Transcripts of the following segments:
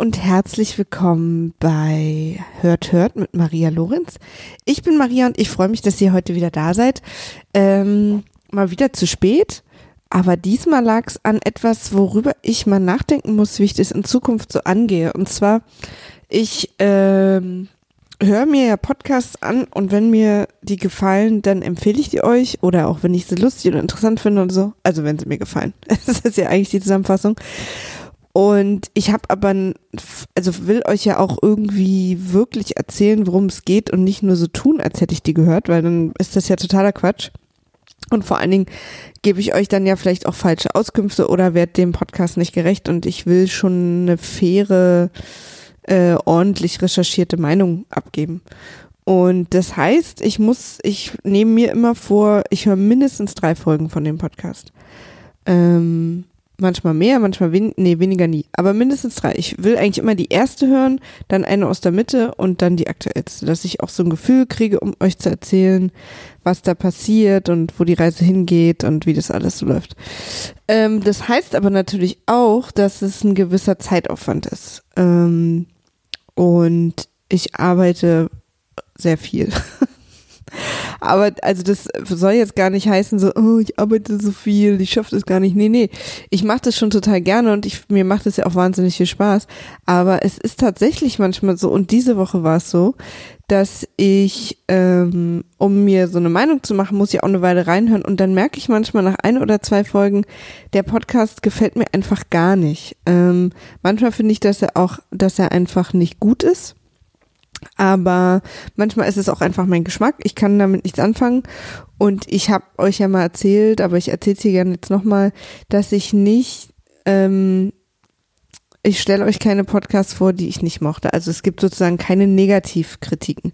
Und herzlich willkommen bei Hört Hört mit Maria Lorenz. Ich bin Maria und ich freue mich, dass ihr heute wieder da seid. Ähm, mal wieder zu spät, aber diesmal lag es an etwas, worüber ich mal nachdenken muss, wie ich das in Zukunft so angehe. Und zwar, ich ähm, höre mir ja Podcasts an und wenn mir die gefallen, dann empfehle ich die euch oder auch wenn ich sie lustig oder interessant finde und so. Also wenn sie mir gefallen. Das ist ja eigentlich die Zusammenfassung. Und ich habe aber, also will euch ja auch irgendwie wirklich erzählen, worum es geht und nicht nur so tun, als hätte ich die gehört, weil dann ist das ja totaler Quatsch. Und vor allen Dingen gebe ich euch dann ja vielleicht auch falsche Auskünfte oder werde dem Podcast nicht gerecht und ich will schon eine faire, äh, ordentlich recherchierte Meinung abgeben. Und das heißt, ich muss, ich nehme mir immer vor, ich höre mindestens drei Folgen von dem Podcast. Ähm, manchmal mehr, manchmal wen nee, weniger nie, aber mindestens drei. Ich will eigentlich immer die erste hören, dann eine aus der Mitte und dann die aktuellste, dass ich auch so ein Gefühl kriege, um euch zu erzählen, was da passiert und wo die Reise hingeht und wie das alles so läuft. Ähm, das heißt aber natürlich auch, dass es ein gewisser Zeitaufwand ist. Ähm, und ich arbeite sehr viel. Aber also das soll jetzt gar nicht heißen, so, oh, ich arbeite so viel, ich schaffe das gar nicht. Nee, nee. Ich mache das schon total gerne und ich, mir macht es ja auch wahnsinnig viel Spaß. Aber es ist tatsächlich manchmal so, und diese Woche war es so, dass ich, ähm, um mir so eine Meinung zu machen, muss ich auch eine Weile reinhören und dann merke ich manchmal nach ein oder zwei Folgen, der Podcast gefällt mir einfach gar nicht. Ähm, manchmal finde ich, dass er auch, dass er einfach nicht gut ist. Aber manchmal ist es auch einfach mein Geschmack. Ich kann damit nichts anfangen. Und ich habe euch ja mal erzählt, aber ich erzähle es hier gerne jetzt nochmal, dass ich nicht, ähm, ich stelle euch keine Podcasts vor, die ich nicht mochte. Also es gibt sozusagen keine Negativkritiken,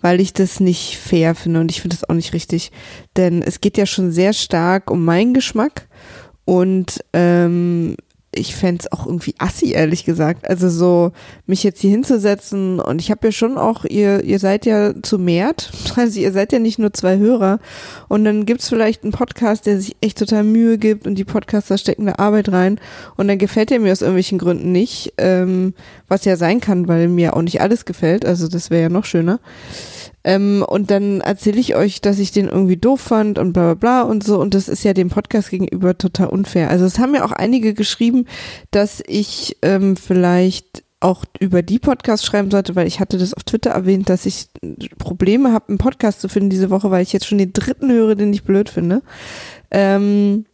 weil ich das nicht fair finde und ich finde das auch nicht richtig. Denn es geht ja schon sehr stark um meinen Geschmack und ähm, ich fände es auch irgendwie assi, ehrlich gesagt. Also so, mich jetzt hier hinzusetzen und ich habe ja schon auch, ihr, ihr seid ja zu mehrt, also ihr seid ja nicht nur zwei Hörer und dann gibt's vielleicht einen Podcast, der sich echt total Mühe gibt und die Podcaster stecken da Arbeit rein und dann gefällt er mir aus irgendwelchen Gründen nicht, ähm, was ja sein kann, weil mir auch nicht alles gefällt, also das wäre ja noch schöner. Ähm, und dann erzähle ich euch, dass ich den irgendwie doof fand und bla bla bla und so. Und das ist ja dem Podcast gegenüber total unfair. Also es haben ja auch einige geschrieben, dass ich ähm, vielleicht auch über die Podcasts schreiben sollte, weil ich hatte das auf Twitter erwähnt, dass ich Probleme habe, einen Podcast zu finden diese Woche, weil ich jetzt schon den dritten höre, den ich blöd finde. Ähm,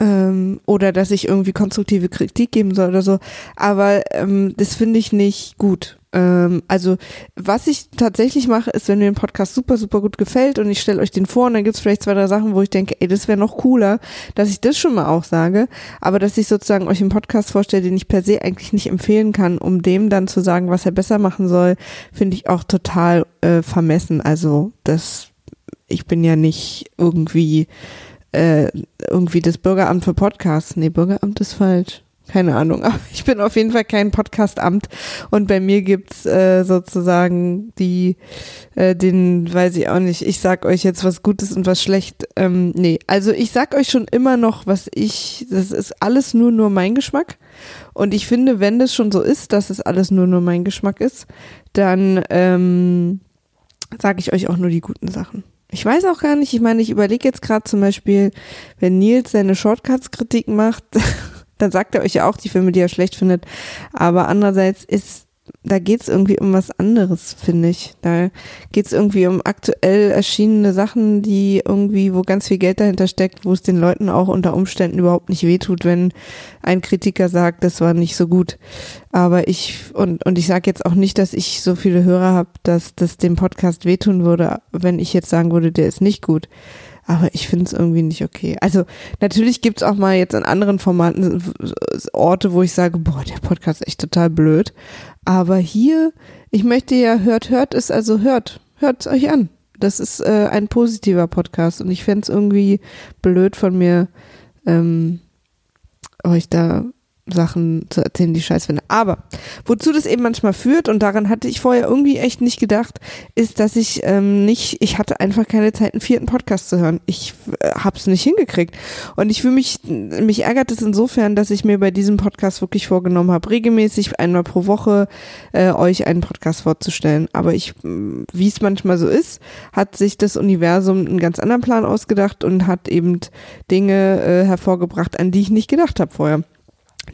ähm, oder dass ich irgendwie konstruktive Kritik geben soll oder so. Aber ähm, das finde ich nicht gut. Ähm, also was ich tatsächlich mache, ist, wenn mir ein Podcast super, super gut gefällt und ich stelle euch den vor und dann gibt's vielleicht zwei, drei Sachen, wo ich denke, ey, das wäre noch cooler, dass ich das schon mal auch sage, aber dass ich sozusagen euch einen Podcast vorstelle, den ich per se eigentlich nicht empfehlen kann, um dem dann zu sagen, was er besser machen soll, finde ich auch total äh, vermessen. Also das, ich bin ja nicht irgendwie äh, irgendwie das Bürgeramt für Podcasts. Nee, Bürgeramt ist falsch keine Ahnung, aber ich bin auf jeden Fall kein Podcastamt und bei mir gibt's äh, sozusagen die, äh, den, weiß ich auch nicht, ich sag euch jetzt was Gutes und was schlecht. Ähm, nee, also ich sag euch schon immer noch, was ich, das ist alles nur nur mein Geschmack und ich finde, wenn das schon so ist, dass es alles nur nur mein Geschmack ist, dann ähm, sage ich euch auch nur die guten Sachen. Ich weiß auch gar nicht, ich meine, ich überlege jetzt gerade zum Beispiel, wenn Nils seine Shortcuts-Kritik macht, dann sagt er euch ja auch die Filme, die er schlecht findet. Aber andererseits ist, da geht's irgendwie um was anderes, finde ich. Da geht's irgendwie um aktuell erschienene Sachen, die irgendwie, wo ganz viel Geld dahinter steckt, wo es den Leuten auch unter Umständen überhaupt nicht wehtut, wenn ein Kritiker sagt, das war nicht so gut. Aber ich, und, und ich sage jetzt auch nicht, dass ich so viele Hörer habe, dass das dem Podcast wehtun würde, wenn ich jetzt sagen würde, der ist nicht gut aber ich finde es irgendwie nicht okay. Also natürlich gibt es auch mal jetzt in anderen Formaten Orte, wo ich sage, boah, der Podcast ist echt total blöd. Aber hier, ich möchte ja, hört, hört es, also hört, hört es euch an. Das ist äh, ein positiver Podcast und ich fände es irgendwie blöd von mir, ähm, euch da Sachen zu erzählen, die ich scheiß finde. Aber wozu das eben manchmal führt, und daran hatte ich vorher irgendwie echt nicht gedacht, ist, dass ich ähm, nicht, ich hatte einfach keine Zeit, einen vierten Podcast zu hören. Ich äh, hab's nicht hingekriegt. Und ich fühle mich, mich ärgert es insofern, dass ich mir bei diesem Podcast wirklich vorgenommen habe, regelmäßig einmal pro Woche äh, euch einen Podcast vorzustellen. Aber ich, wie es manchmal so ist, hat sich das Universum einen ganz anderen Plan ausgedacht und hat eben Dinge äh, hervorgebracht, an die ich nicht gedacht habe vorher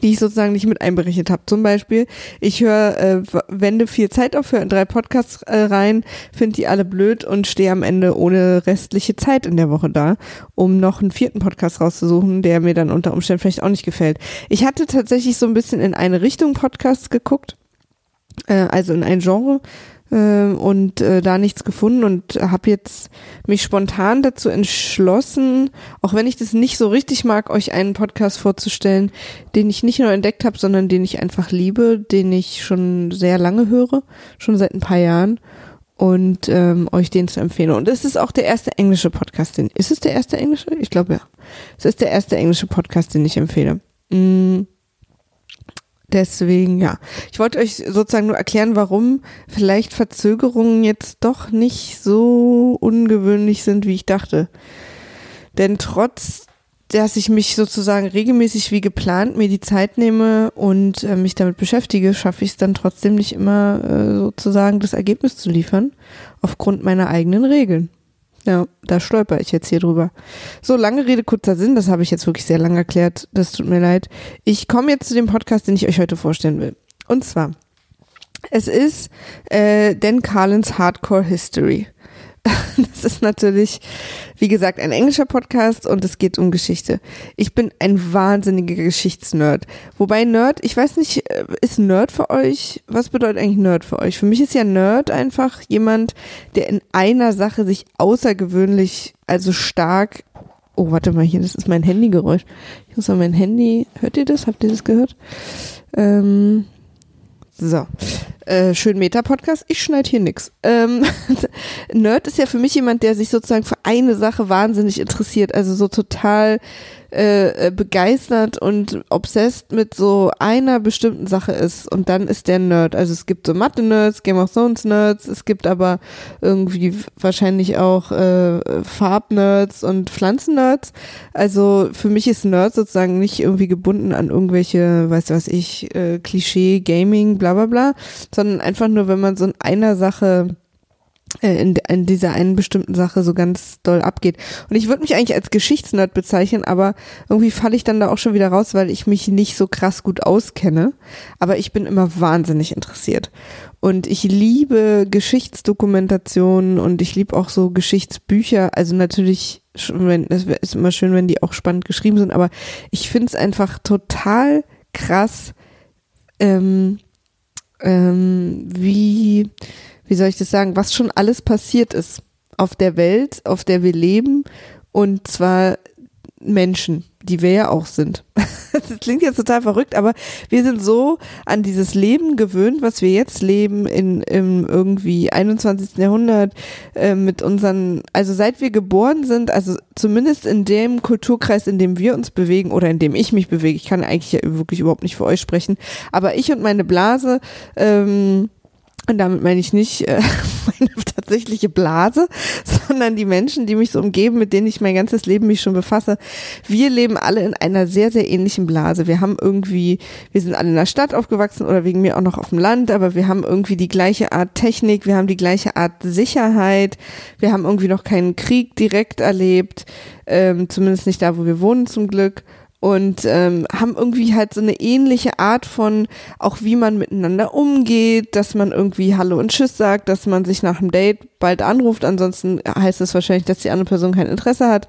die ich sozusagen nicht mit einberechnet habe. Zum Beispiel, ich höre, äh, wende viel Zeit auf, höre in drei Podcasts äh, rein, finde die alle blöd und stehe am Ende ohne restliche Zeit in der Woche da, um noch einen vierten Podcast rauszusuchen, der mir dann unter Umständen vielleicht auch nicht gefällt. Ich hatte tatsächlich so ein bisschen in eine Richtung Podcasts geguckt, äh, also in ein Genre und äh, da nichts gefunden und habe jetzt mich spontan dazu entschlossen, auch wenn ich das nicht so richtig mag, euch einen Podcast vorzustellen, den ich nicht nur entdeckt habe, sondern den ich einfach liebe, den ich schon sehr lange höre, schon seit ein paar Jahren und ähm, euch den zu empfehlen. Und es ist auch der erste englische Podcast, den ist es der erste englische? Ich glaube ja. Es ist der erste englische Podcast, den ich empfehle. Mm Deswegen, ja. Ich wollte euch sozusagen nur erklären, warum vielleicht Verzögerungen jetzt doch nicht so ungewöhnlich sind, wie ich dachte. Denn trotz, dass ich mich sozusagen regelmäßig wie geplant mir die Zeit nehme und äh, mich damit beschäftige, schaffe ich es dann trotzdem nicht immer äh, sozusagen das Ergebnis zu liefern, aufgrund meiner eigenen Regeln. Ja, da stolper ich jetzt hier drüber. So, lange Rede, kurzer Sinn, das habe ich jetzt wirklich sehr lang erklärt. Das tut mir leid. Ich komme jetzt zu dem Podcast, den ich euch heute vorstellen will. Und zwar, es ist äh, Dan Carlins Hardcore History. Das ist natürlich, wie gesagt, ein englischer Podcast und es geht um Geschichte. Ich bin ein wahnsinniger Geschichtsnerd. Wobei Nerd, ich weiß nicht, äh, ist Nerd für euch? Was bedeutet eigentlich Nerd für euch? Für mich ist ja Nerd einfach jemand, der in einer Sache sich außergewöhnlich, also stark Oh, warte mal hier, das ist mein Handygeräusch. Ich muss mal mein Handy. Hört ihr das? Habt ihr das gehört? Ähm, so. Äh, schön Meta-Podcast, ich schneide hier nix. Ähm, Nerd ist ja für mich jemand, der sich sozusagen für eine Sache wahnsinnig interessiert, also so total äh, äh, begeistert und obsessed mit so einer bestimmten Sache ist und dann ist der Nerd. Also es gibt so Mathe-Nerds, Game of Thrones-Nerds, es gibt aber irgendwie wahrscheinlich auch äh, Farb-Nerds und Pflanzen-Nerds. Also für mich ist Nerd sozusagen nicht irgendwie gebunden an irgendwelche, weiß was ich, äh, Klischee, Gaming, bla bla bla, sondern einfach nur, wenn man so in einer Sache äh, in, in dieser einen bestimmten Sache so ganz doll abgeht. Und ich würde mich eigentlich als Geschichtsnerd bezeichnen, aber irgendwie falle ich dann da auch schon wieder raus, weil ich mich nicht so krass gut auskenne. Aber ich bin immer wahnsinnig interessiert. Und ich liebe Geschichtsdokumentationen und ich liebe auch so Geschichtsbücher. Also natürlich, es ist immer schön, wenn die auch spannend geschrieben sind, aber ich finde es einfach total krass, ähm, ähm, wie wie soll ich das sagen, was schon alles passiert ist auf der Welt, auf der wir leben und zwar Menschen, die wir ja auch sind. Das klingt jetzt total verrückt, aber wir sind so an dieses Leben gewöhnt, was wir jetzt leben in, im irgendwie 21. Jahrhundert äh, mit unseren, also seit wir geboren sind, also zumindest in dem Kulturkreis, in dem wir uns bewegen oder in dem ich mich bewege, ich kann eigentlich ja wirklich überhaupt nicht für euch sprechen, aber ich und meine Blase, ähm, und damit meine ich nicht äh, meine tatsächliche Blase, sondern die Menschen, die mich so umgeben, mit denen ich mein ganzes Leben mich schon befasse. Wir leben alle in einer sehr, sehr ähnlichen Blase. Wir haben irgendwie, wir sind alle in der Stadt aufgewachsen oder wegen mir auch noch auf dem Land, aber wir haben irgendwie die gleiche Art Technik, wir haben die gleiche Art Sicherheit, wir haben irgendwie noch keinen Krieg direkt erlebt, ähm, zumindest nicht da, wo wir wohnen zum Glück und ähm, haben irgendwie halt so eine ähnliche Art von auch wie man miteinander umgeht, dass man irgendwie Hallo und Tschüss sagt, dass man sich nach dem Date bald anruft, ansonsten heißt es wahrscheinlich, dass die andere Person kein Interesse hat,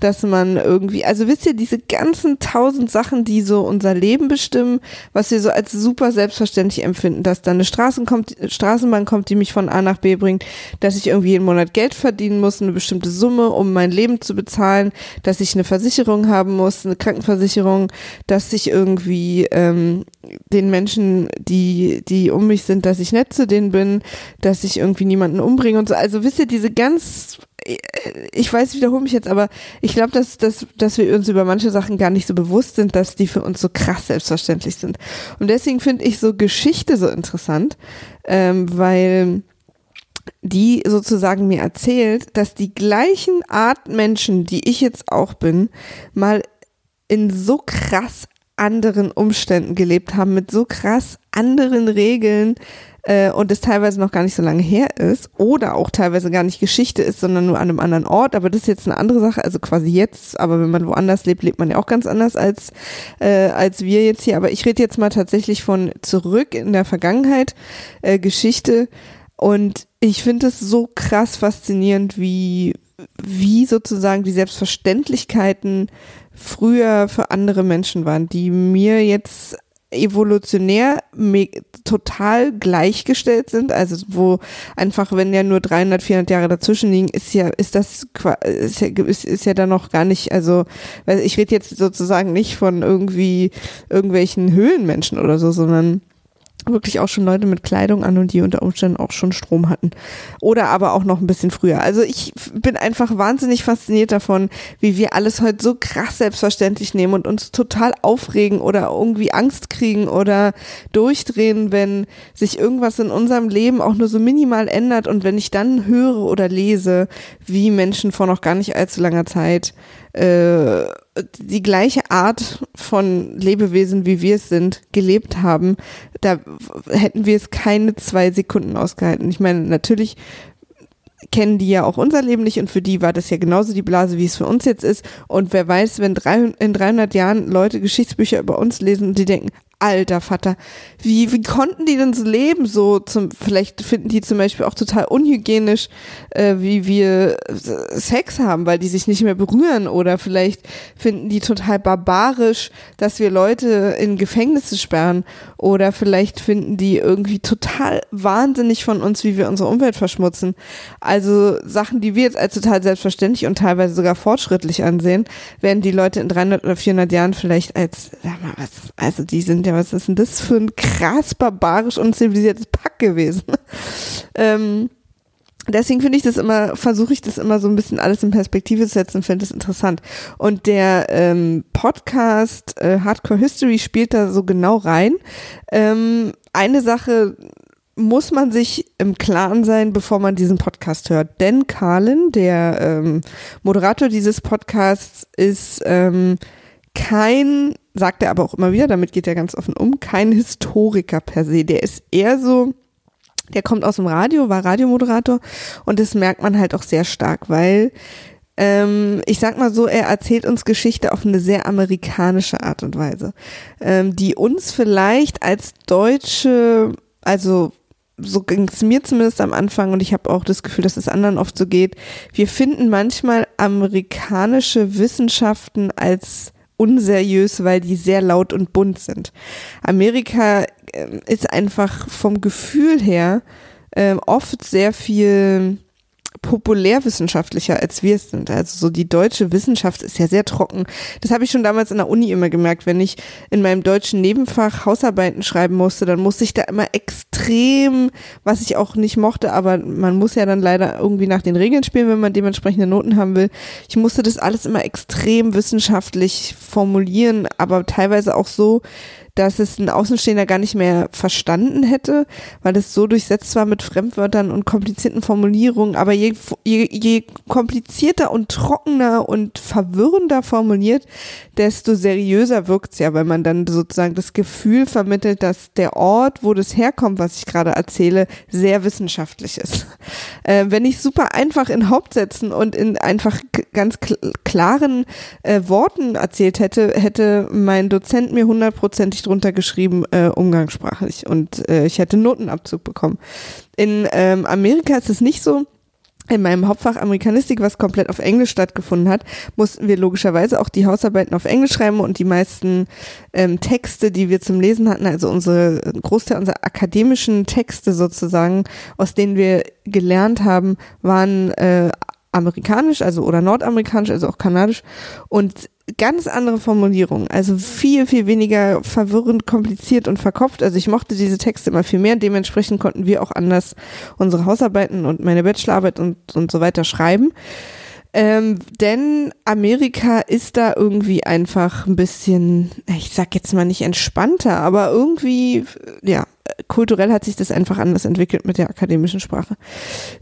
dass man irgendwie, also wisst ihr, diese ganzen tausend Sachen, die so unser Leben bestimmen, was wir so als super selbstverständlich empfinden, dass da eine Straßen kommt, Straßenbahn kommt, die mich von A nach B bringt, dass ich irgendwie jeden Monat Geld verdienen muss, eine bestimmte Summe, um mein Leben zu bezahlen, dass ich eine Versicherung haben muss, eine Krankenversicherung Krankenversicherung, dass ich irgendwie ähm, den Menschen, die, die um mich sind, dass ich nett zu denen bin, dass ich irgendwie niemanden umbringe und so. Also wisst ihr, diese ganz ich weiß, wiederhole mich jetzt, aber ich glaube, dass, dass, dass wir uns über manche Sachen gar nicht so bewusst sind, dass die für uns so krass selbstverständlich sind. Und deswegen finde ich so Geschichte so interessant, ähm, weil die sozusagen mir erzählt, dass die gleichen Art Menschen, die ich jetzt auch bin, mal in so krass anderen Umständen gelebt haben, mit so krass anderen Regeln äh, und es teilweise noch gar nicht so lange her ist oder auch teilweise gar nicht Geschichte ist, sondern nur an einem anderen Ort. Aber das ist jetzt eine andere Sache, also quasi jetzt. Aber wenn man woanders lebt, lebt man ja auch ganz anders als, äh, als wir jetzt hier. Aber ich rede jetzt mal tatsächlich von zurück in der Vergangenheit, äh, Geschichte. Und ich finde es so krass faszinierend, wie, wie sozusagen die Selbstverständlichkeiten früher für andere Menschen waren, die mir jetzt evolutionär total gleichgestellt sind, also wo einfach, wenn ja nur 300, 400 Jahre dazwischen liegen, ist ja, ist das, ist ja, ist, ist ja dann noch gar nicht, also, ich rede jetzt sozusagen nicht von irgendwie irgendwelchen Höhlenmenschen oder so, sondern wirklich auch schon Leute mit Kleidung an und die unter Umständen auch schon Strom hatten. Oder aber auch noch ein bisschen früher. Also ich bin einfach wahnsinnig fasziniert davon, wie wir alles heute so krass selbstverständlich nehmen und uns total aufregen oder irgendwie Angst kriegen oder durchdrehen, wenn sich irgendwas in unserem Leben auch nur so minimal ändert und wenn ich dann höre oder lese, wie Menschen vor noch gar nicht allzu langer Zeit äh, die gleiche Art von Lebewesen, wie wir es sind, gelebt haben, da hätten wir es keine zwei Sekunden ausgehalten. Ich meine, natürlich kennen die ja auch unser Leben nicht und für die war das ja genauso die Blase, wie es für uns jetzt ist. Und wer weiß, wenn drei, in 300 Jahren Leute Geschichtsbücher über uns lesen und die denken, alter Vater, wie, wie konnten die denn so leben? So zum, vielleicht finden die zum Beispiel auch total unhygienisch, äh, wie wir Sex haben, weil die sich nicht mehr berühren oder vielleicht finden die total barbarisch, dass wir Leute in Gefängnisse sperren oder vielleicht finden die irgendwie total wahnsinnig von uns, wie wir unsere Umwelt verschmutzen. Also Sachen, die wir jetzt als total selbstverständlich und teilweise sogar fortschrittlich ansehen, werden die Leute in 300 oder 400 Jahren vielleicht als, sag mal was, also die sind ja, was ist denn das für ein krass barbarisch und zivilisiertes Pack gewesen? ähm, deswegen finde ich das immer, versuche ich das immer so ein bisschen alles in Perspektive zu setzen finde das interessant. Und der ähm, Podcast äh, Hardcore History spielt da so genau rein. Ähm, eine Sache muss man sich im Klaren sein, bevor man diesen Podcast hört. Denn Carlin, der ähm, Moderator dieses Podcasts, ist ähm, kein sagt er aber auch immer wieder, damit geht er ganz offen um, kein Historiker per se. Der ist eher so, der kommt aus dem Radio, war Radiomoderator und das merkt man halt auch sehr stark, weil ähm, ich sag mal so, er erzählt uns Geschichte auf eine sehr amerikanische Art und Weise, ähm, die uns vielleicht als Deutsche, also so ging es mir zumindest am Anfang und ich habe auch das Gefühl, dass es anderen oft so geht. Wir finden manchmal amerikanische Wissenschaften als unseriös, weil die sehr laut und bunt sind. Amerika äh, ist einfach vom Gefühl her äh, oft sehr viel populärwissenschaftlicher, als wir es sind. Also so die deutsche Wissenschaft ist ja sehr trocken. Das habe ich schon damals in der Uni immer gemerkt. Wenn ich in meinem deutschen Nebenfach Hausarbeiten schreiben musste, dann musste ich da immer extrem, was ich auch nicht mochte, aber man muss ja dann leider irgendwie nach den Regeln spielen, wenn man dementsprechende Noten haben will. Ich musste das alles immer extrem wissenschaftlich formulieren, aber teilweise auch so, dass es ein Außenstehender gar nicht mehr verstanden hätte, weil es so durchsetzt war mit Fremdwörtern und komplizierten Formulierungen. Aber je, je, je komplizierter und trockener und verwirrender formuliert, desto seriöser wirkt's ja, weil man dann sozusagen das Gefühl vermittelt, dass der Ort, wo das herkommt, was ich gerade erzähle, sehr wissenschaftlich ist. Äh, wenn ich super einfach in Hauptsätzen und in einfach ganz klaren äh, Worten erzählt hätte, hätte mein Dozent mir hundertprozentig drunter geschrieben, äh, umgangssprachlich und äh, ich hätte Notenabzug bekommen. In ähm, Amerika ist es nicht so. In meinem Hauptfach Amerikanistik, was komplett auf Englisch stattgefunden hat, mussten wir logischerweise auch die Hausarbeiten auf Englisch schreiben und die meisten ähm, Texte, die wir zum Lesen hatten, also unsere Großteil unserer akademischen Texte sozusagen, aus denen wir gelernt haben, waren äh, amerikanisch, also oder nordamerikanisch, also auch kanadisch und ganz andere Formulierungen, also viel, viel weniger verwirrend, kompliziert und verkopft. Also ich mochte diese Texte immer viel mehr. Dementsprechend konnten wir auch anders unsere Hausarbeiten und meine Bachelorarbeit und, und so weiter schreiben. Ähm, denn Amerika ist da irgendwie einfach ein bisschen, ich sag jetzt mal nicht entspannter, aber irgendwie, ja, kulturell hat sich das einfach anders entwickelt mit der akademischen Sprache.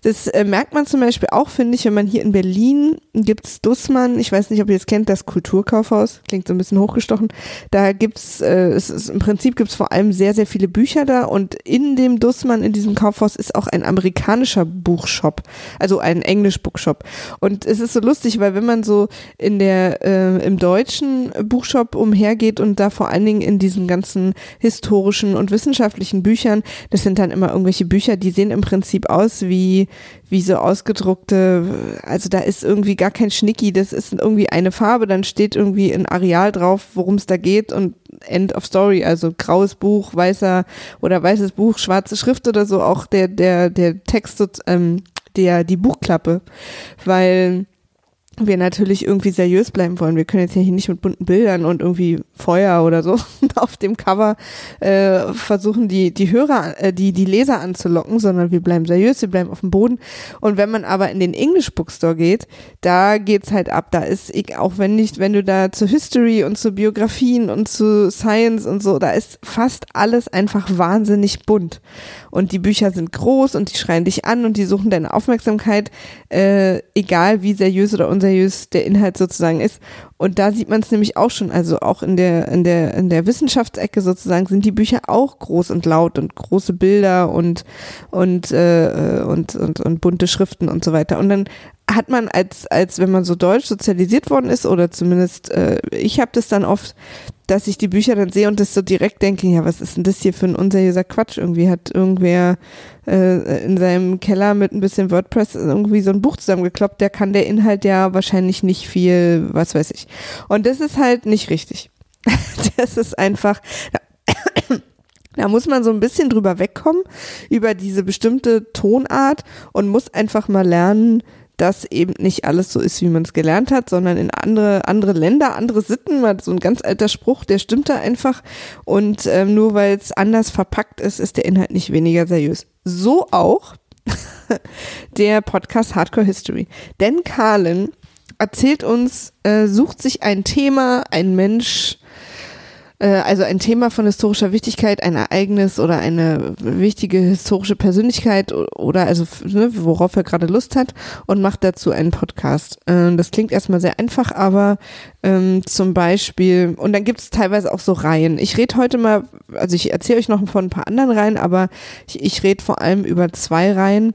Das äh, merkt man zum Beispiel auch, finde ich, wenn man hier in Berlin gibt's Dussmann, ich weiß nicht, ob ihr es kennt, das Kulturkaufhaus, klingt so ein bisschen hochgestochen. Da gibt's, äh, es ist, im Prinzip gibt's vor allem sehr, sehr viele Bücher da und in dem Dussmann, in diesem Kaufhaus, ist auch ein amerikanischer Buchshop, also ein Englisch-Bookshop. Und es ist so lustig, weil wenn man so in der, äh, im deutschen Buchshop umhergeht und da vor allen Dingen in diesen ganzen historischen und wissenschaftlichen Büchern. Das sind dann immer irgendwelche Bücher, die sehen im Prinzip aus wie, wie so ausgedruckte, also da ist irgendwie gar kein Schnicki, das ist irgendwie eine Farbe, dann steht irgendwie ein Areal drauf, worum es da geht und End of Story, also graues Buch, weißer oder weißes Buch, schwarze Schrift oder so, auch der, der, der Text, ähm, der, die Buchklappe, weil wir natürlich irgendwie seriös bleiben wollen. Wir können jetzt hier nicht mit bunten Bildern und irgendwie Feuer oder so auf dem Cover äh, versuchen, die, die Hörer, äh, die, die Leser anzulocken, sondern wir bleiben seriös, wir bleiben auf dem Boden. Und wenn man aber in den English Bookstore geht, da geht's halt ab. Da ist, auch wenn nicht, wenn du da zu History und zu Biografien und zu Science und so, da ist fast alles einfach wahnsinnig bunt. Und die Bücher sind groß und die schreien dich an und die suchen deine Aufmerksamkeit, äh, egal wie seriös oder unseriös unseriös der Inhalt sozusagen ist. Und da sieht man es nämlich auch schon, also auch in der, in der, in der Wissenschaftsecke sozusagen sind die Bücher auch groß und laut und große Bilder und, und, äh, und, und, und bunte Schriften und so weiter. Und dann hat man als, als wenn man so deutsch sozialisiert worden ist, oder zumindest äh, ich habe das dann oft, dass ich die Bücher dann sehe und das so direkt denke, ja, was ist denn das hier für ein unseriöser Quatsch? Irgendwie hat irgendwer äh, in seinem Keller mit ein bisschen WordPress irgendwie so ein Buch zusammengekloppt, der kann der Inhalt ja wahrscheinlich nicht viel, was weiß ich. Und das ist halt nicht richtig. das ist einfach, da muss man so ein bisschen drüber wegkommen, über diese bestimmte Tonart und muss einfach mal lernen, dass eben nicht alles so ist, wie man es gelernt hat, sondern in andere, andere Länder, andere Sitten, mal so ein ganz alter Spruch, der stimmt da einfach. Und ähm, nur weil es anders verpackt ist, ist der Inhalt nicht weniger seriös. So auch der Podcast Hardcore History. Denn Carlin erzählt uns, äh, sucht sich ein Thema, ein Mensch, also ein Thema von historischer Wichtigkeit, ein Ereignis oder eine wichtige historische Persönlichkeit oder also ne, worauf er gerade Lust hat und macht dazu einen Podcast. Ähm, das klingt erstmal sehr einfach, aber ähm, zum Beispiel, und dann gibt es teilweise auch so Reihen. Ich rede heute mal, also ich erzähle euch noch von ein paar anderen Reihen, aber ich, ich rede vor allem über zwei Reihen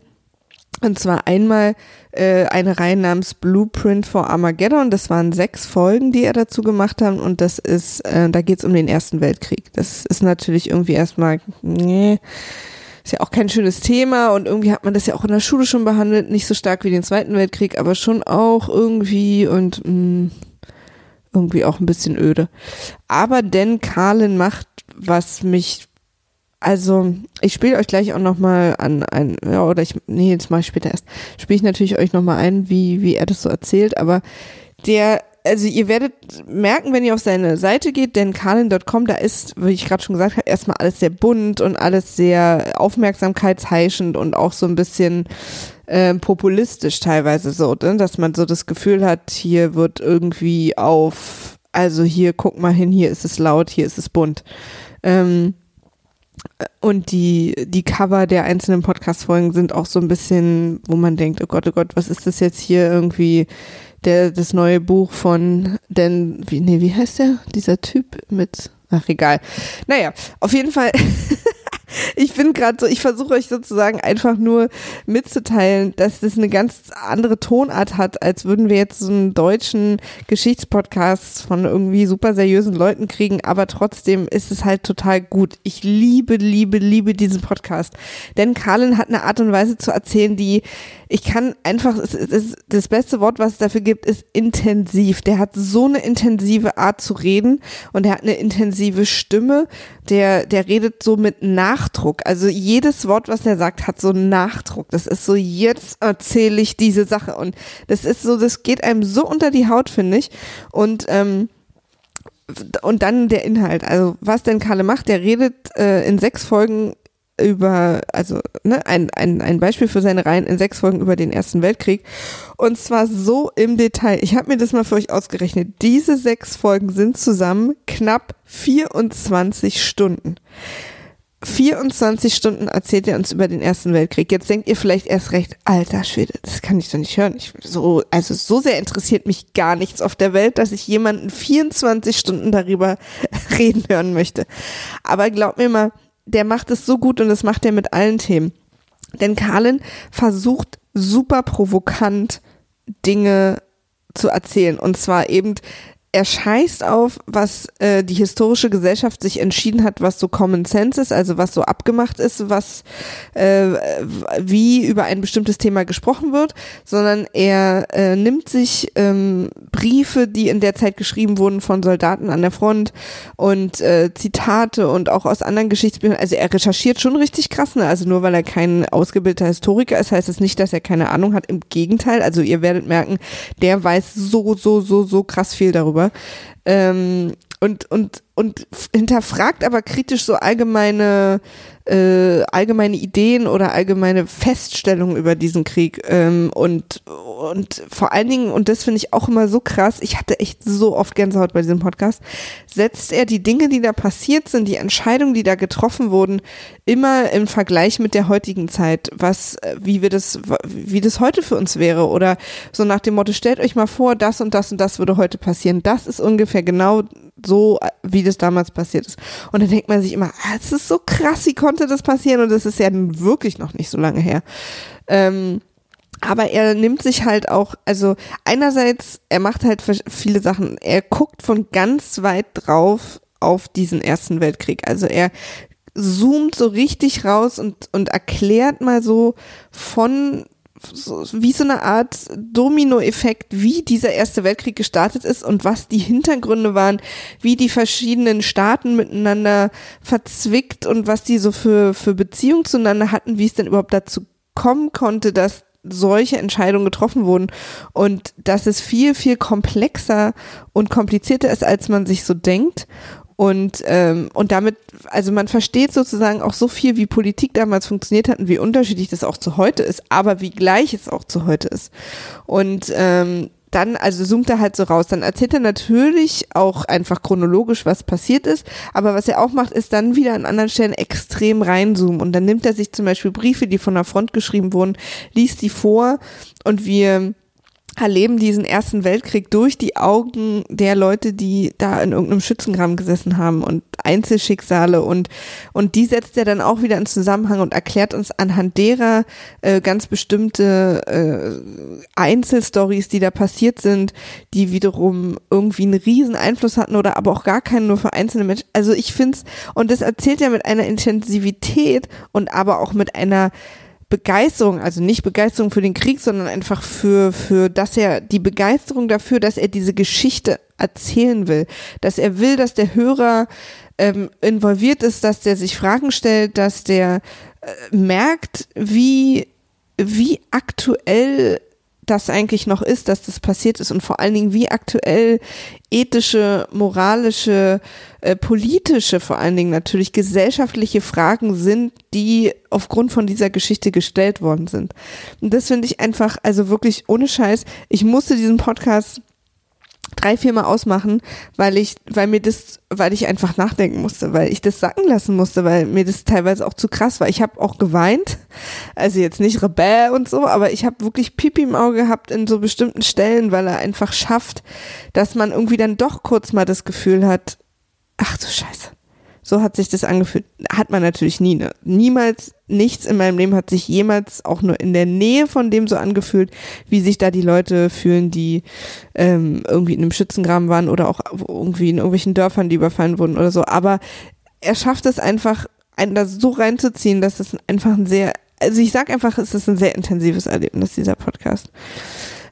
und zwar einmal äh, eine Reihe namens Blueprint for Armageddon. Das waren sechs Folgen, die er dazu gemacht hat. Und das ist, äh, da geht es um den Ersten Weltkrieg. Das ist natürlich irgendwie erstmal, nee, ist ja auch kein schönes Thema und irgendwie hat man das ja auch in der Schule schon behandelt, nicht so stark wie den Zweiten Weltkrieg, aber schon auch irgendwie und mh, mm, irgendwie auch ein bisschen öde. Aber denn Carlin macht, was mich also, ich spiele euch gleich auch nochmal an ein, ja, oder ich, nee, jetzt mache ich später erst, spiele ich natürlich euch nochmal ein, wie, wie er das so erzählt, aber der, also ihr werdet merken, wenn ihr auf seine Seite geht, denn Carlin.com, da ist, wie ich gerade schon gesagt habe, erstmal alles sehr bunt und alles sehr aufmerksamkeitsheischend und auch so ein bisschen äh, populistisch teilweise so, ne? dass man so das Gefühl hat, hier wird irgendwie auf, also hier guck mal hin, hier ist es laut, hier ist es bunt. Ähm, und die, die Cover der einzelnen Podcast-Folgen sind auch so ein bisschen, wo man denkt, oh Gott, oh Gott, was ist das jetzt hier irgendwie, der, das neue Buch von, denn, wie, nee, wie heißt der? Dieser Typ mit, ach egal. Naja, auf jeden Fall ich bin gerade so, ich versuche euch sozusagen einfach nur mitzuteilen, dass das eine ganz andere Tonart hat, als würden wir jetzt so einen deutschen Geschichtspodcast von irgendwie super seriösen Leuten kriegen, aber trotzdem ist es halt total gut. Ich liebe, liebe, liebe diesen Podcast. Denn Carlin hat eine Art und Weise zu erzählen, die ich kann einfach, es ist, das beste Wort, was es dafür gibt, ist intensiv. Der hat so eine intensive Art zu reden und er hat eine intensive Stimme. Der, der redet so mit Nachdruck. Also jedes Wort, was er sagt, hat so einen Nachdruck. Das ist so, jetzt erzähle ich diese Sache. Und das ist so, das geht einem so unter die Haut, finde ich. Und, ähm, und dann der Inhalt. Also was denn Kalle macht, der redet äh, in sechs Folgen über, also ne, ein, ein, ein Beispiel für seine Reihen in sechs Folgen über den Ersten Weltkrieg. Und zwar so im Detail. Ich habe mir das mal für euch ausgerechnet. Diese sechs Folgen sind zusammen knapp 24 Stunden. 24 Stunden erzählt er uns über den Ersten Weltkrieg. Jetzt denkt ihr vielleicht erst recht, alter Schwede, das kann ich doch nicht hören. Ich, so, also so sehr interessiert mich gar nichts auf der Welt, dass ich jemanden 24 Stunden darüber reden hören möchte. Aber glaubt mir mal, der macht es so gut und das macht er mit allen Themen. Denn Carlin versucht super provokant Dinge zu erzählen. Und zwar eben er scheißt auf, was äh, die historische Gesellschaft sich entschieden hat, was so Common Sense ist, also was so abgemacht ist, was äh, wie über ein bestimmtes Thema gesprochen wird, sondern er äh, nimmt sich ähm, Briefe, die in der Zeit geschrieben wurden von Soldaten an der Front und äh, Zitate und auch aus anderen Geschichtsbüchern. Also er recherchiert schon richtig krass, ne? Also nur weil er kein ausgebildeter Historiker ist, heißt es das nicht, dass er keine Ahnung hat. Im Gegenteil, also ihr werdet merken, der weiß so, so, so, so krass viel darüber darüber. Ähm, und, und, und hinterfragt aber kritisch so allgemeine äh, allgemeine Ideen oder allgemeine Feststellungen über diesen Krieg ähm, und und vor allen Dingen und das finde ich auch immer so krass. Ich hatte echt so oft Gänsehaut bei diesem Podcast. Setzt er die Dinge, die da passiert sind, die Entscheidungen, die da getroffen wurden, immer im Vergleich mit der heutigen Zeit, was wie wir das wie das heute für uns wäre oder so nach dem Motto stellt euch mal vor, das und das und das würde heute passieren. Das ist ungefähr genau so, wie das damals passiert ist. Und dann denkt man sich immer, ah, es ist so krass, wie konnte das passieren? Und das ist ja wirklich noch nicht so lange her. Ähm, aber er nimmt sich halt auch, also einerseits, er macht halt viele Sachen. Er guckt von ganz weit drauf auf diesen Ersten Weltkrieg. Also er zoomt so richtig raus und, und erklärt mal so von so, wie so eine Art Dominoeffekt, wie dieser Erste Weltkrieg gestartet ist und was die Hintergründe waren, wie die verschiedenen Staaten miteinander verzwickt und was die so für, für Beziehungen zueinander hatten, wie es denn überhaupt dazu kommen konnte, dass solche Entscheidungen getroffen wurden und dass es viel, viel komplexer und komplizierter ist, als man sich so denkt und, ähm, und damit, also man versteht sozusagen auch so viel, wie Politik damals funktioniert hat und wie unterschiedlich das auch zu heute ist, aber wie gleich es auch zu heute ist. Und ähm, dann, also zoomt er halt so raus. Dann erzählt er natürlich auch einfach chronologisch, was passiert ist. Aber was er auch macht, ist dann wieder an anderen Stellen extrem reinzoomen. Und dann nimmt er sich zum Beispiel Briefe, die von der Front geschrieben wurden, liest die vor und wir erleben diesen Ersten Weltkrieg durch die Augen der Leute, die da in irgendeinem Schützengraben gesessen haben und Einzelschicksale und und die setzt er dann auch wieder in Zusammenhang und erklärt uns anhand derer äh, ganz bestimmte äh, Einzelstories, die da passiert sind, die wiederum irgendwie einen riesen Einfluss hatten oder aber auch gar keinen nur für einzelne Menschen. Also ich finde es und das erzählt er mit einer Intensivität und aber auch mit einer Begeisterung, also nicht Begeisterung für den Krieg, sondern einfach für, für, dass er die Begeisterung dafür, dass er diese Geschichte erzählen will, dass er will, dass der Hörer ähm, involviert ist, dass der sich Fragen stellt, dass der äh, merkt, wie, wie aktuell das eigentlich noch ist, dass das passiert ist und vor allen Dingen, wie aktuell ethische, moralische, äh, politische, vor allen Dingen natürlich gesellschaftliche Fragen sind, die aufgrund von dieser Geschichte gestellt worden sind. Und das finde ich einfach, also wirklich ohne Scheiß, ich musste diesen Podcast drei, vier Mal ausmachen, weil ich, weil mir das, weil ich einfach nachdenken musste, weil ich das sacken lassen musste, weil mir das teilweise auch zu krass war. Ich habe auch geweint, also jetzt nicht Rebell und so, aber ich habe wirklich Pipi im Auge gehabt in so bestimmten Stellen, weil er einfach schafft, dass man irgendwie dann doch kurz mal das Gefühl hat, ach du Scheiße so hat sich das angefühlt. Hat man natürlich nie. Ne? Niemals, nichts in meinem Leben hat sich jemals auch nur in der Nähe von dem so angefühlt, wie sich da die Leute fühlen, die ähm, irgendwie in einem Schützengraben waren oder auch irgendwie in irgendwelchen Dörfern, die überfallen wurden oder so. Aber er schafft es einfach, einen da so reinzuziehen, dass es einfach ein sehr also ich sag einfach, es ist ein sehr intensives Erlebnis, dieser Podcast.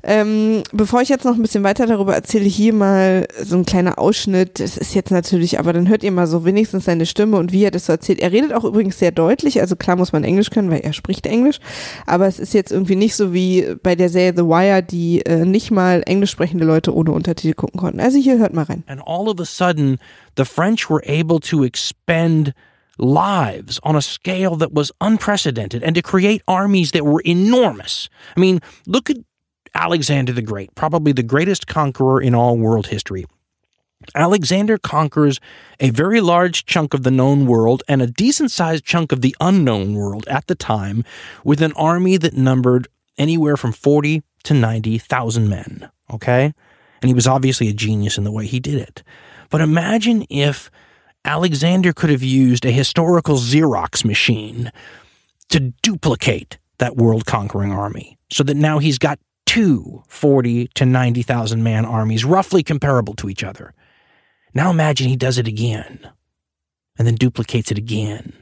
Ähm, bevor ich jetzt noch ein bisschen weiter darüber erzähle, hier mal so ein kleiner Ausschnitt. Es ist jetzt natürlich, aber dann hört ihr mal so wenigstens seine Stimme und wie er das so erzählt. Er redet auch übrigens sehr deutlich, also klar muss man Englisch können, weil er spricht Englisch, aber es ist jetzt irgendwie nicht so wie bei der Serie The Wire, die äh, nicht mal englisch sprechende Leute ohne Untertitel gucken konnten. Also hier hört mal rein. And all of a sudden, the French were able to expend lives on a scale that was unprecedented and to create armies that were enormous. I mean, look at Alexander the Great, probably the greatest conqueror in all world history. Alexander conquers a very large chunk of the known world and a decent sized chunk of the unknown world at the time with an army that numbered anywhere from 40 to 90,000 men. Okay? And he was obviously a genius in the way he did it. But imagine if Alexander could have used a historical Xerox machine to duplicate that world conquering army so that now he's got two 40 to 90,000 man armies, roughly comparable to each other. Now imagine he does it again, and then duplicates it again,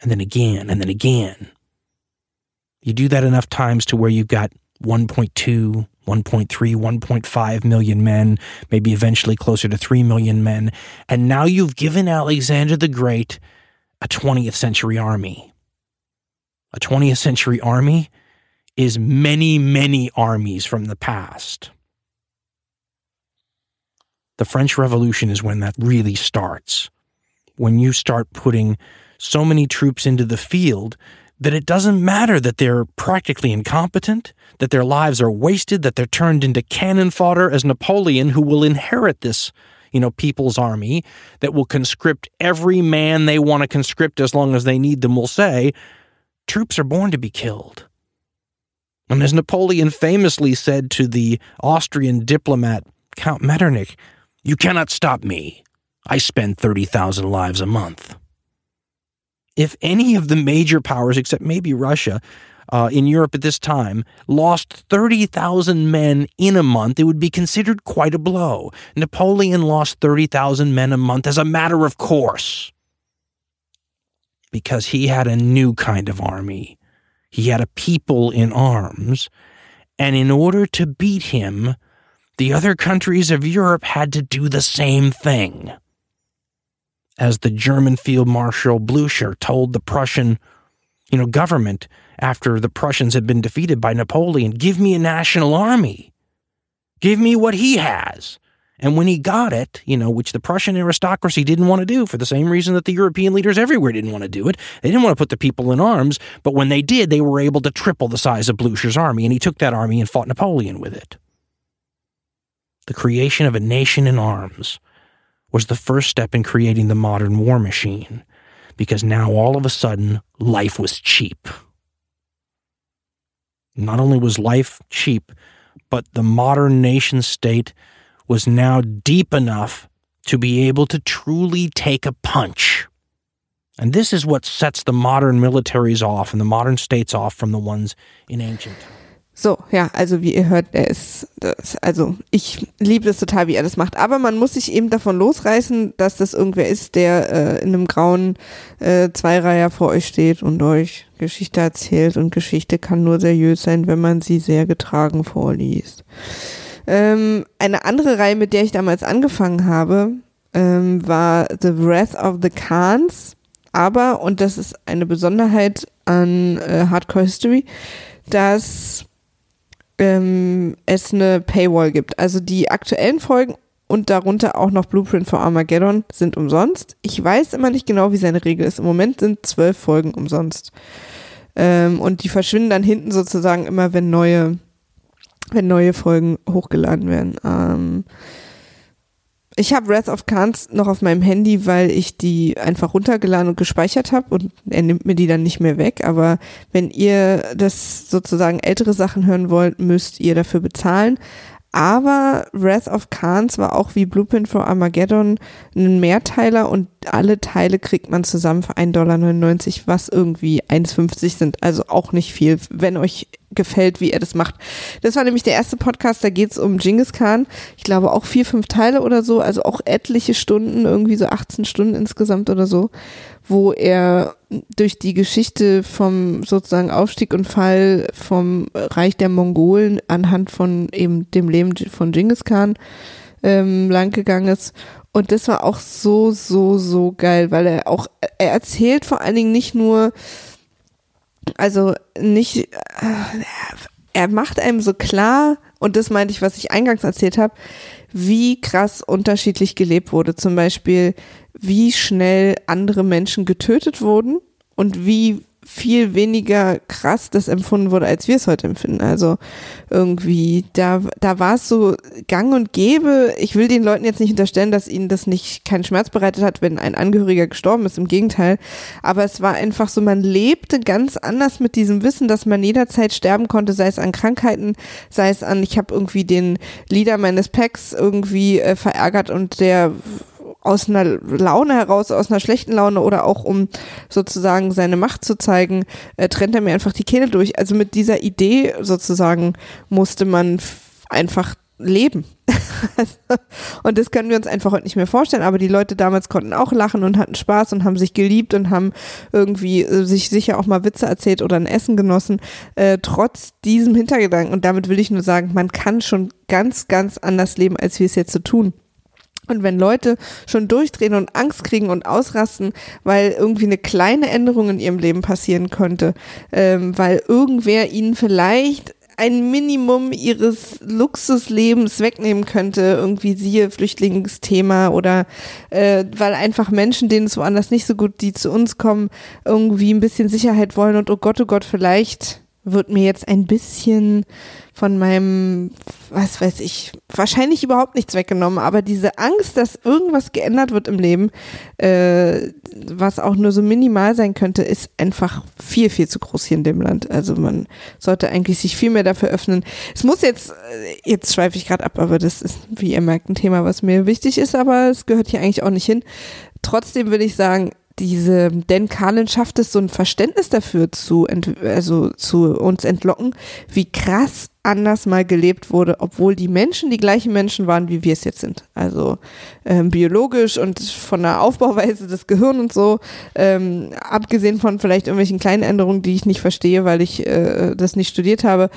and then again, and then again. You do that enough times to where you've got 1.2, 1.3, 1.5 million men, maybe eventually closer to 3 million men, and now you've given Alexander the Great a 20th century army. A 20th century army is many, many armies from the past. The French Revolution is when that really starts. When you start putting so many troops into the field that it doesn't matter that they're practically incompetent, that their lives are wasted, that they're turned into cannon fodder as Napoleon, who will inherit this, you know, people's army that will conscript every man they want to conscript as long as they need them, will say, troops are born to be killed. And as Napoleon famously said to the Austrian diplomat Count Metternich, You cannot stop me. I spend 30,000 lives a month. If any of the major powers, except maybe Russia, uh, in Europe at this time, lost 30,000 men in a month, it would be considered quite a blow. Napoleon lost 30,000 men a month as a matter of course because he had a new kind of army he had a people in arms, and in order to beat him, the other countries of Europe had to do the same thing. As the German Field Marshal Blücher told the Prussian, you know, government after the Prussians had been defeated by Napoleon, give me a national army. Give me what he has. And when he got it, you know, which the Prussian aristocracy didn't want to do for the same reason that the European leaders everywhere didn't want to do it, they didn't want to put the people in arms. But when they did, they were able to triple the size of Blucher's army, and he took that army and fought Napoleon with it. The creation of a nation in arms was the first step in creating the modern war machine, because now all of a sudden, life was cheap. Not only was life cheap, but the modern nation state was now deep enough to be able to truly take a punch. And this is what sets the modern militaries off and the modern states off from the ones in ancient. So, ja, also wie ihr hört, er ist, das, also ich liebe es total, wie er das macht. Aber man muss sich eben davon losreißen, dass das irgendwer ist, der äh, in einem grauen äh, Zweireiher vor euch steht und euch Geschichte erzählt. Und Geschichte kann nur seriös sein, wenn man sie sehr getragen vorliest. Ähm, eine andere Reihe, mit der ich damals angefangen habe, ähm, war The Wrath of the Khans. Aber, und das ist eine Besonderheit an äh, Hardcore History, dass ähm, es eine Paywall gibt. Also die aktuellen Folgen und darunter auch noch Blueprint for Armageddon sind umsonst. Ich weiß immer nicht genau, wie seine Regel ist. Im Moment sind zwölf Folgen umsonst. Ähm, und die verschwinden dann hinten sozusagen immer, wenn neue wenn neue Folgen hochgeladen werden. Ähm, ich habe Wrath of Khans noch auf meinem Handy, weil ich die einfach runtergeladen und gespeichert habe und er nimmt mir die dann nicht mehr weg. Aber wenn ihr das sozusagen ältere Sachen hören wollt, müsst ihr dafür bezahlen. Aber Wrath of Khans war auch wie Blueprint for Armageddon ein Mehrteiler und alle Teile kriegt man zusammen für 1,99 Dollar, was irgendwie 1,50 sind. Also auch nicht viel, wenn euch gefällt, wie er das macht. Das war nämlich der erste Podcast, da geht es um Genghis Khan. Ich glaube auch vier, fünf Teile oder so, also auch etliche Stunden, irgendwie so 18 Stunden insgesamt oder so, wo er durch die Geschichte vom sozusagen Aufstieg und Fall vom Reich der Mongolen anhand von eben dem Leben von Genghis Khan ähm, langgegangen ist. Und das war auch so, so, so geil, weil er auch, er erzählt vor allen Dingen nicht nur, also nicht, äh, er macht einem so klar, und das meinte ich, was ich eingangs erzählt habe, wie krass unterschiedlich gelebt wurde. Zum Beispiel, wie schnell andere Menschen getötet wurden und wie viel weniger krass das empfunden wurde, als wir es heute empfinden. Also irgendwie, da, da war es so gang und gäbe. Ich will den Leuten jetzt nicht unterstellen, dass ihnen das nicht keinen Schmerz bereitet hat, wenn ein Angehöriger gestorben ist. Im Gegenteil. Aber es war einfach so, man lebte ganz anders mit diesem Wissen, dass man jederzeit sterben konnte, sei es an Krankheiten, sei es an, ich habe irgendwie den Leader meines Packs irgendwie äh, verärgert und der aus einer Laune heraus, aus einer schlechten Laune oder auch um sozusagen seine Macht zu zeigen, äh, trennt er mir einfach die Kehle durch. Also mit dieser Idee sozusagen musste man einfach leben. Und das können wir uns einfach heute nicht mehr vorstellen, aber die Leute damals konnten auch lachen und hatten Spaß und haben sich geliebt und haben irgendwie äh, sich sicher auch mal Witze erzählt oder ein Essen genossen, äh, trotz diesem Hintergedanken. Und damit will ich nur sagen, man kann schon ganz, ganz anders leben, als wir es jetzt so tun. Und wenn Leute schon durchdrehen und Angst kriegen und ausrasten, weil irgendwie eine kleine Änderung in ihrem Leben passieren könnte, ähm, weil irgendwer ihnen vielleicht ein Minimum ihres Luxuslebens wegnehmen könnte, irgendwie siehe Flüchtlingsthema oder äh, weil einfach Menschen, denen es woanders nicht so gut, die zu uns kommen, irgendwie ein bisschen Sicherheit wollen und oh Gott, oh Gott, vielleicht wird mir jetzt ein bisschen von meinem, was weiß ich, wahrscheinlich überhaupt nichts weggenommen, aber diese Angst, dass irgendwas geändert wird im Leben, äh, was auch nur so minimal sein könnte, ist einfach viel, viel zu groß hier in dem Land. Also man sollte eigentlich sich viel mehr dafür öffnen. Es muss jetzt, äh, jetzt schweife ich gerade ab, aber das ist, wie ihr merkt, ein Thema, was mir wichtig ist, aber es gehört hier eigentlich auch nicht hin. Trotzdem will ich sagen, diese, Dan Carlin schafft es, so ein Verständnis dafür zu, also zu uns entlocken, wie krass anders mal gelebt wurde, obwohl die Menschen die gleichen Menschen waren, wie wir es jetzt sind. Also ähm, biologisch und von der Aufbauweise des Gehirns und so, ähm, abgesehen von vielleicht irgendwelchen kleinen Änderungen, die ich nicht verstehe, weil ich äh, das nicht studiert habe,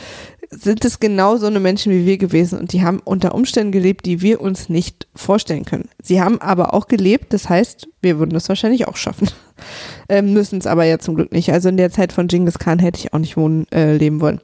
sind es genau so eine Menschen wie wir gewesen und die haben unter Umständen gelebt, die wir uns nicht vorstellen können. Sie haben aber auch gelebt, das heißt, wir würden das wahrscheinlich auch schaffen. ähm, Müssen es aber ja zum Glück nicht. Also in der Zeit von Genghis Khan hätte ich auch nicht wohnen, äh, leben wollen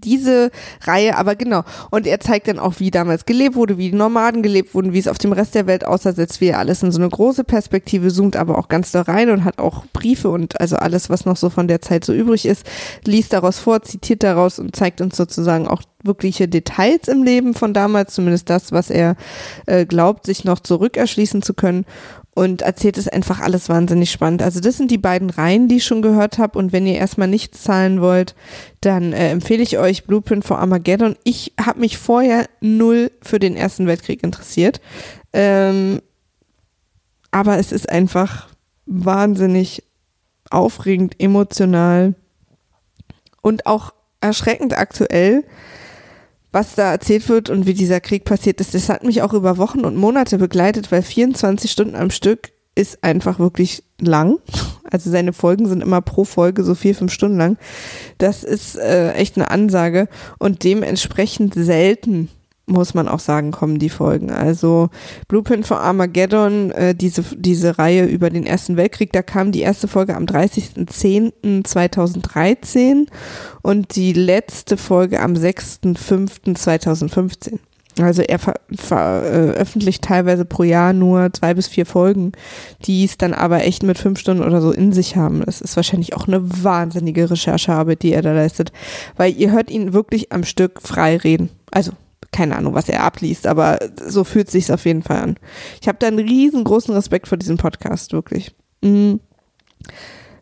diese Reihe, aber genau. Und er zeigt dann auch, wie damals gelebt wurde, wie die Nomaden gelebt wurden, wie es auf dem Rest der Welt aussah, setzt wieder alles in so eine große Perspektive, zoomt aber auch ganz da rein und hat auch Briefe und also alles, was noch so von der Zeit so übrig ist, liest daraus vor, zitiert daraus und zeigt uns sozusagen auch wirkliche Details im Leben von damals, zumindest das, was er äh, glaubt, sich noch zurückerschließen zu können und erzählt es einfach alles wahnsinnig spannend. Also das sind die beiden Reihen, die ich schon gehört habe und wenn ihr erstmal nichts zahlen wollt, dann äh, empfehle ich euch Blueprint for Armageddon. Ich habe mich vorher null für den Ersten Weltkrieg interessiert, ähm, aber es ist einfach wahnsinnig aufregend, emotional und auch erschreckend aktuell was da erzählt wird und wie dieser Krieg passiert ist, das hat mich auch über Wochen und Monate begleitet, weil 24 Stunden am Stück ist einfach wirklich lang. Also seine Folgen sind immer pro Folge so vier, fünf Stunden lang. Das ist äh, echt eine Ansage und dementsprechend selten muss man auch sagen, kommen die Folgen. Also Blueprint for Armageddon, äh, diese, diese Reihe über den Ersten Weltkrieg, da kam die erste Folge am 30.10.2013 und die letzte Folge am 6.5.2015. Also er veröffentlicht teilweise pro Jahr nur zwei bis vier Folgen, die es dann aber echt mit fünf Stunden oder so in sich haben. Das ist wahrscheinlich auch eine wahnsinnige Recherchearbeit, die er da leistet, weil ihr hört ihn wirklich am Stück frei reden. Also keine Ahnung, was er abliest, aber so fühlt sich's auf jeden Fall an. Ich habe da einen riesengroßen Respekt vor diesem Podcast, wirklich. Mhm.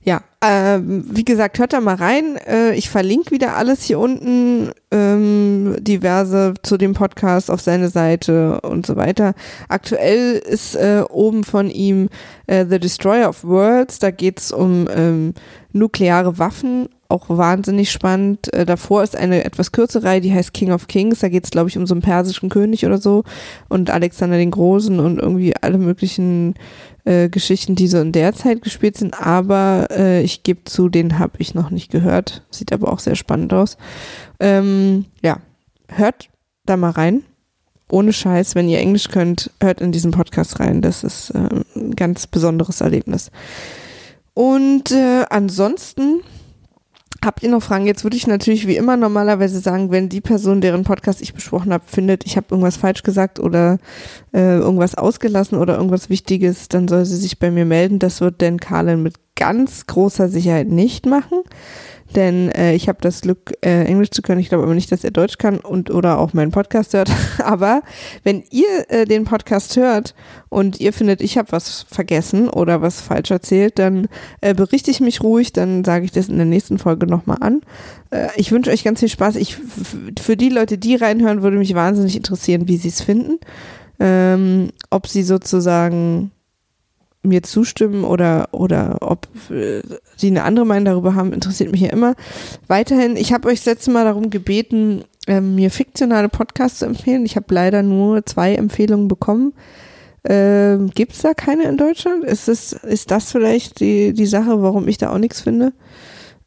Ja, ähm, wie gesagt, hört da mal rein. Äh, ich verlinke wieder alles hier unten, ähm, diverse zu dem Podcast auf seine Seite und so weiter. Aktuell ist äh, oben von ihm äh, The Destroyer of Worlds. Da geht's um ähm, nukleare Waffen auch wahnsinnig spannend. Äh, davor ist eine etwas kürzere Reihe, die heißt King of Kings. Da geht es, glaube ich, um so einen persischen König oder so und Alexander den Großen und irgendwie alle möglichen äh, Geschichten, die so in der Zeit gespielt sind. Aber äh, ich gebe zu, den habe ich noch nicht gehört. Sieht aber auch sehr spannend aus. Ähm, ja, hört da mal rein. Ohne Scheiß, wenn ihr Englisch könnt, hört in diesen Podcast rein. Das ist äh, ein ganz besonderes Erlebnis. Und äh, ansonsten Habt ihr noch Fragen? Jetzt würde ich natürlich wie immer normalerweise sagen, wenn die Person, deren Podcast ich besprochen habe, findet, ich habe irgendwas falsch gesagt oder äh, irgendwas ausgelassen oder irgendwas Wichtiges, dann soll sie sich bei mir melden. Das wird Dan Carlin mit ganz großer Sicherheit nicht machen denn äh, ich habe das Glück, äh, Englisch zu können. Ich glaube aber nicht, dass er Deutsch kann und oder auch meinen Podcast hört. aber wenn ihr äh, den Podcast hört und ihr findet, ich habe was vergessen oder was falsch erzählt, dann äh, berichte ich mich ruhig, dann sage ich das in der nächsten Folge nochmal an. Äh, ich wünsche euch ganz viel Spaß. Ich, für die Leute, die reinhören, würde mich wahnsinnig interessieren, wie sie es finden. Ähm, ob sie sozusagen mir zustimmen oder, oder ob äh, sie eine andere Meinung darüber haben, interessiert mich ja immer. Weiterhin, ich habe euch das letzte Mal darum gebeten, äh, mir fiktionale Podcasts zu empfehlen. Ich habe leider nur zwei Empfehlungen bekommen. Ähm, Gibt es da keine in Deutschland? Ist das, ist das vielleicht die, die Sache, warum ich da auch nichts finde?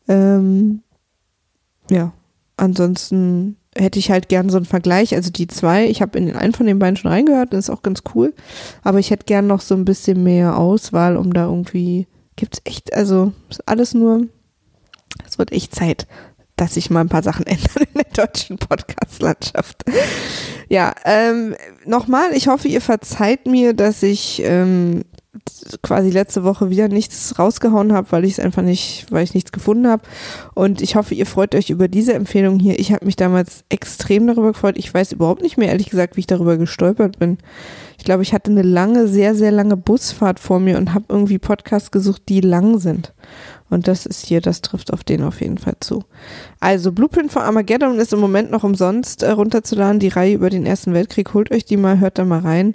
Ähm, ja, ansonsten hätte ich halt gern so einen Vergleich. Also die zwei, ich habe in den einen von den beiden schon reingehört, das ist auch ganz cool. Aber ich hätte gern noch so ein bisschen mehr Auswahl, um da irgendwie, gibt's echt, also ist alles nur, es wird echt Zeit, dass sich mal ein paar Sachen ändern in der deutschen Podcast-Landschaft. Ja, ähm, nochmal, ich hoffe, ihr verzeiht mir, dass ich ähm, quasi letzte Woche wieder nichts rausgehauen habe, weil ich es einfach nicht, weil ich nichts gefunden habe. Und ich hoffe, ihr freut euch über diese Empfehlung hier. Ich habe mich damals extrem darüber gefreut. Ich weiß überhaupt nicht mehr, ehrlich gesagt, wie ich darüber gestolpert bin. Ich glaube, ich hatte eine lange, sehr, sehr lange Busfahrt vor mir und habe irgendwie Podcasts gesucht, die lang sind. Und das ist hier, das trifft auf den auf jeden Fall zu. Also Blueprint for Armageddon ist im Moment noch umsonst äh, runterzuladen. Die Reihe über den Ersten Weltkrieg. Holt euch die mal, hört da mal rein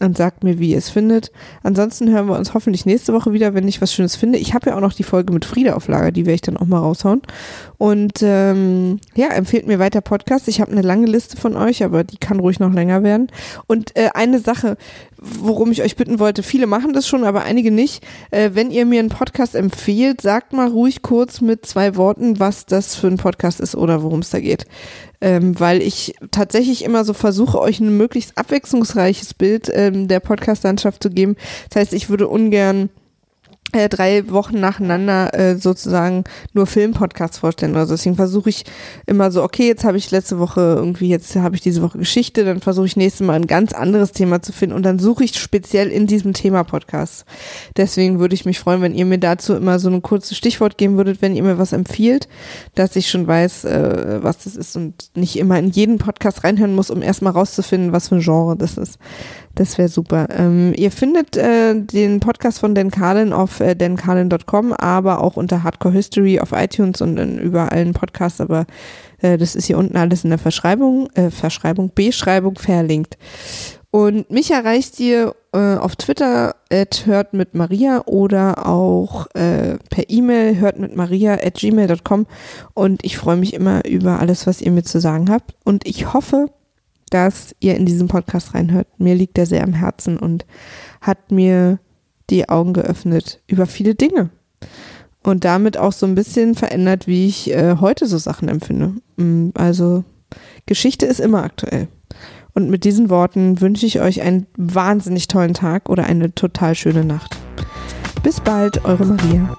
und sagt mir, wie ihr es findet. Ansonsten hören wir uns hoffentlich nächste Woche wieder, wenn ich was Schönes finde. Ich habe ja auch noch die Folge mit Frieda auf Lager, die werde ich dann auch mal raushauen. Und ähm, ja, empfehlt mir weiter Podcast. Ich habe eine lange Liste von euch, aber die kann ruhig noch länger werden. Und äh, eine Sache, worum ich euch bitten wollte, viele machen das schon, aber einige nicht. Äh, wenn ihr mir einen Podcast empfehlt, sagt mal ruhig kurz mit zwei Worten, was das für ein Podcast ist oder worum es da geht ähm, weil ich tatsächlich immer so versuche, euch ein möglichst abwechslungsreiches Bild ähm, der Podcast-Landschaft zu geben. Das heißt, ich würde ungern äh, drei Wochen nacheinander äh, sozusagen nur Filmpodcasts vorstellen oder so. Deswegen versuche ich immer so, okay, jetzt habe ich letzte Woche irgendwie, jetzt habe ich diese Woche Geschichte, dann versuche ich nächstes Mal ein ganz anderes Thema zu finden und dann suche ich speziell in diesem Thema Podcasts. Deswegen würde ich mich freuen, wenn ihr mir dazu immer so ein kurzes Stichwort geben würdet, wenn ihr mir was empfiehlt, dass ich schon weiß, äh, was das ist und nicht immer in jeden Podcast reinhören muss, um erstmal rauszufinden, was für ein Genre das ist. Das wäre super. Ähm, ihr findet äh, den Podcast von Dan Carlin auf äh, dancarlin.com, aber auch unter Hardcore History auf iTunes und in überall allen Podcasts, aber äh, das ist hier unten alles in der Verschreibung, äh, Verschreibung, Beschreibung verlinkt. Und mich erreicht ihr äh, auf Twitter at hört mit Maria oder auch äh, per E-Mail hört mit Maria at gmail.com und ich freue mich immer über alles, was ihr mir zu sagen habt und ich hoffe, dass ihr in diesen Podcast reinhört. Mir liegt er sehr am Herzen und hat mir die Augen geöffnet über viele Dinge. Und damit auch so ein bisschen verändert, wie ich äh, heute so Sachen empfinde. Mm, also Geschichte ist immer aktuell. Und mit diesen Worten wünsche ich euch einen wahnsinnig tollen Tag oder eine total schöne Nacht. Bis bald, eure Maria.